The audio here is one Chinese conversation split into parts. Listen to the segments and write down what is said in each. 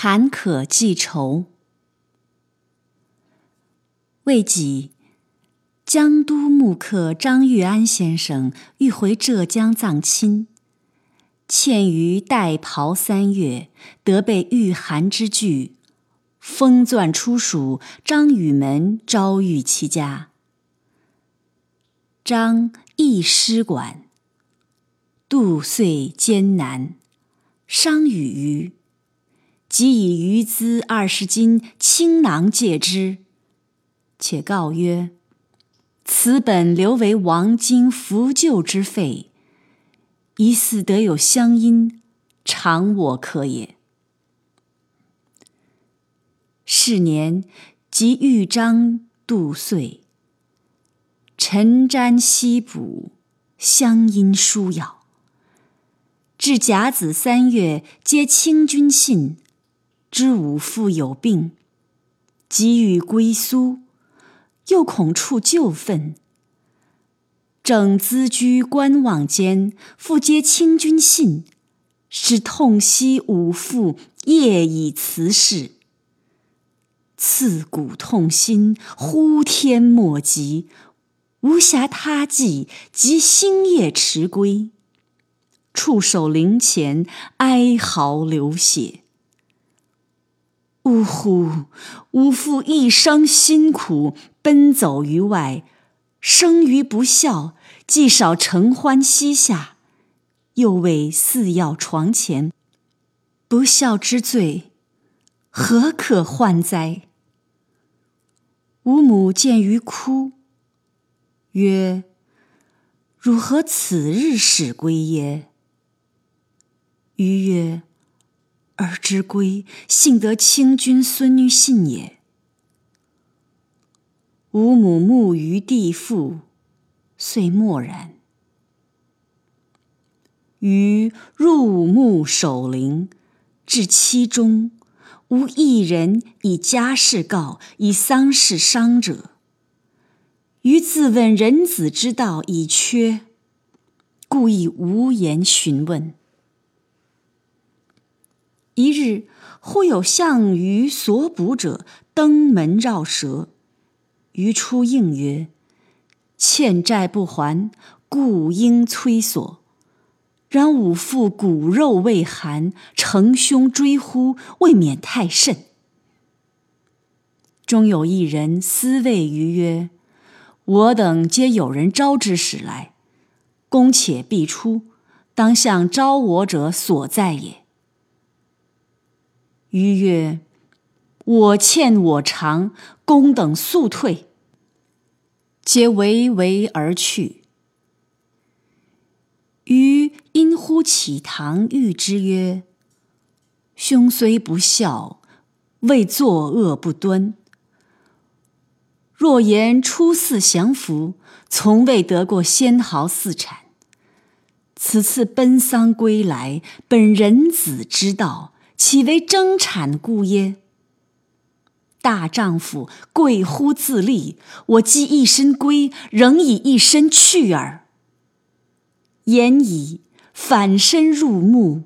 坎坷记仇。未几，江都木客张玉安先生欲回浙江葬亲，欠于代袍三月，得被御寒之惧，封钻出蜀张雨门招遇其家。张亦师管，度岁艰难，伤与于。即以余资二十金青囊借之，且告曰：“此本留为王经扶柩之费，疑似得有乡音，偿我可也。”是年，即豫章度岁，陈瞻西补，乡音疏杳。至甲子三月，接清军信。知吾父有病，急欲归苏，又恐触旧愤。正咨居观望间，复接清君信，是痛惜吾父夜以辞世，刺骨痛心，呼天莫及，无暇他计，即星夜迟归，触手灵前，哀嚎流血。呜呼！吾父一生辛苦，奔走于外，生于不孝，既少承欢膝下，又为嗣要床前，不孝之罪，何可患哉？吾母见于哭，曰：“汝何此日始归耶？”余曰。儿之归，幸得清君孙女信也。吾母慕于地父，遂默然。于入墓守灵，至期中，无一人以家事告，以丧事伤者。余自问人子之道已缺，故意无言询问。一日，忽有项羽所捕者登门绕舌，余出应曰：“欠债不还，故应催索。然吾父骨肉未寒，乘凶追呼，未免太甚。”中有一人私谓余曰：“我等皆有人招之使来，公且必出，当向招我者所在也。”余曰：“我欠我偿，公等速退。”皆唯唯而去。余因呼启堂谕之曰：“兄虽不孝，未作恶不端。若言出寺降服，从未得过仙毫四产。此次奔丧归来，本人子之道。”岂为争产故耶？大丈夫贵乎自立，我既一身归，仍以一身去耳。言已反身入目，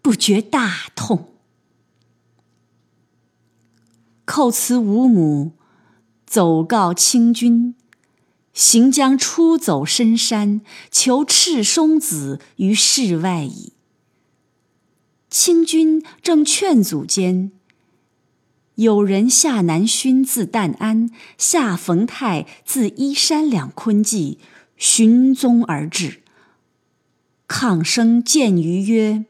不觉大痛。叩辞吾母，走告清君，行将出走深山，求赤松子于室外矣。清君正劝阻间，有人夏南勋自旦安，夏冯泰自依山两昆记，寻踪而至。抗生见于曰：“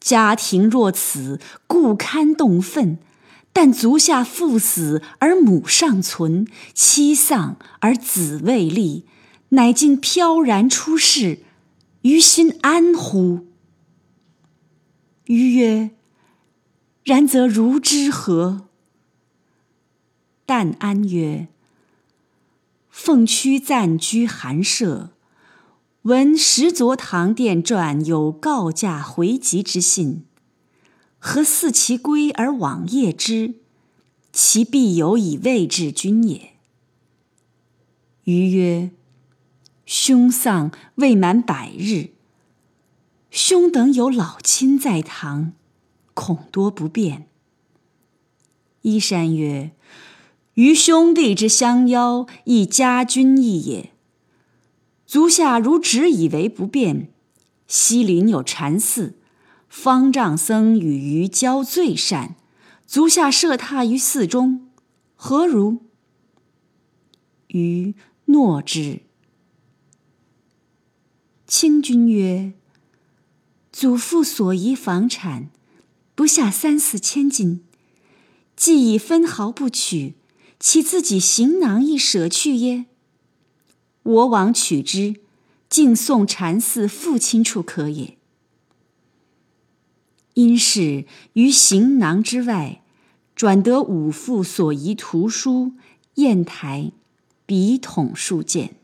家庭若此，故堪动愤；但足下父死而母尚存，妻丧而子未立，乃竟飘然出世，于心安乎？”余曰：“然则如之何？”但安曰：“凤躯暂居寒舍，闻石昨堂殿传有告假回籍之信，何似其归而往谒之？其必有以慰至君也。”余曰：“兄丧未满百日。”兄等有老亲在堂，恐多不便。依山曰：“余兄弟之相邀，亦家君意也。足下如只以为不便，西陵有禅寺，方丈僧与余交最善。足下设榻于寺中，何如？”余诺之。清君曰：“祖父所遗房产，不下三四千金。”既已分毫不取，岂自己行囊亦舍去耶？我往取之，敬送禅寺父亲处可也。因是于行囊之外，转得五父所遗图书、砚台、笔筒数件。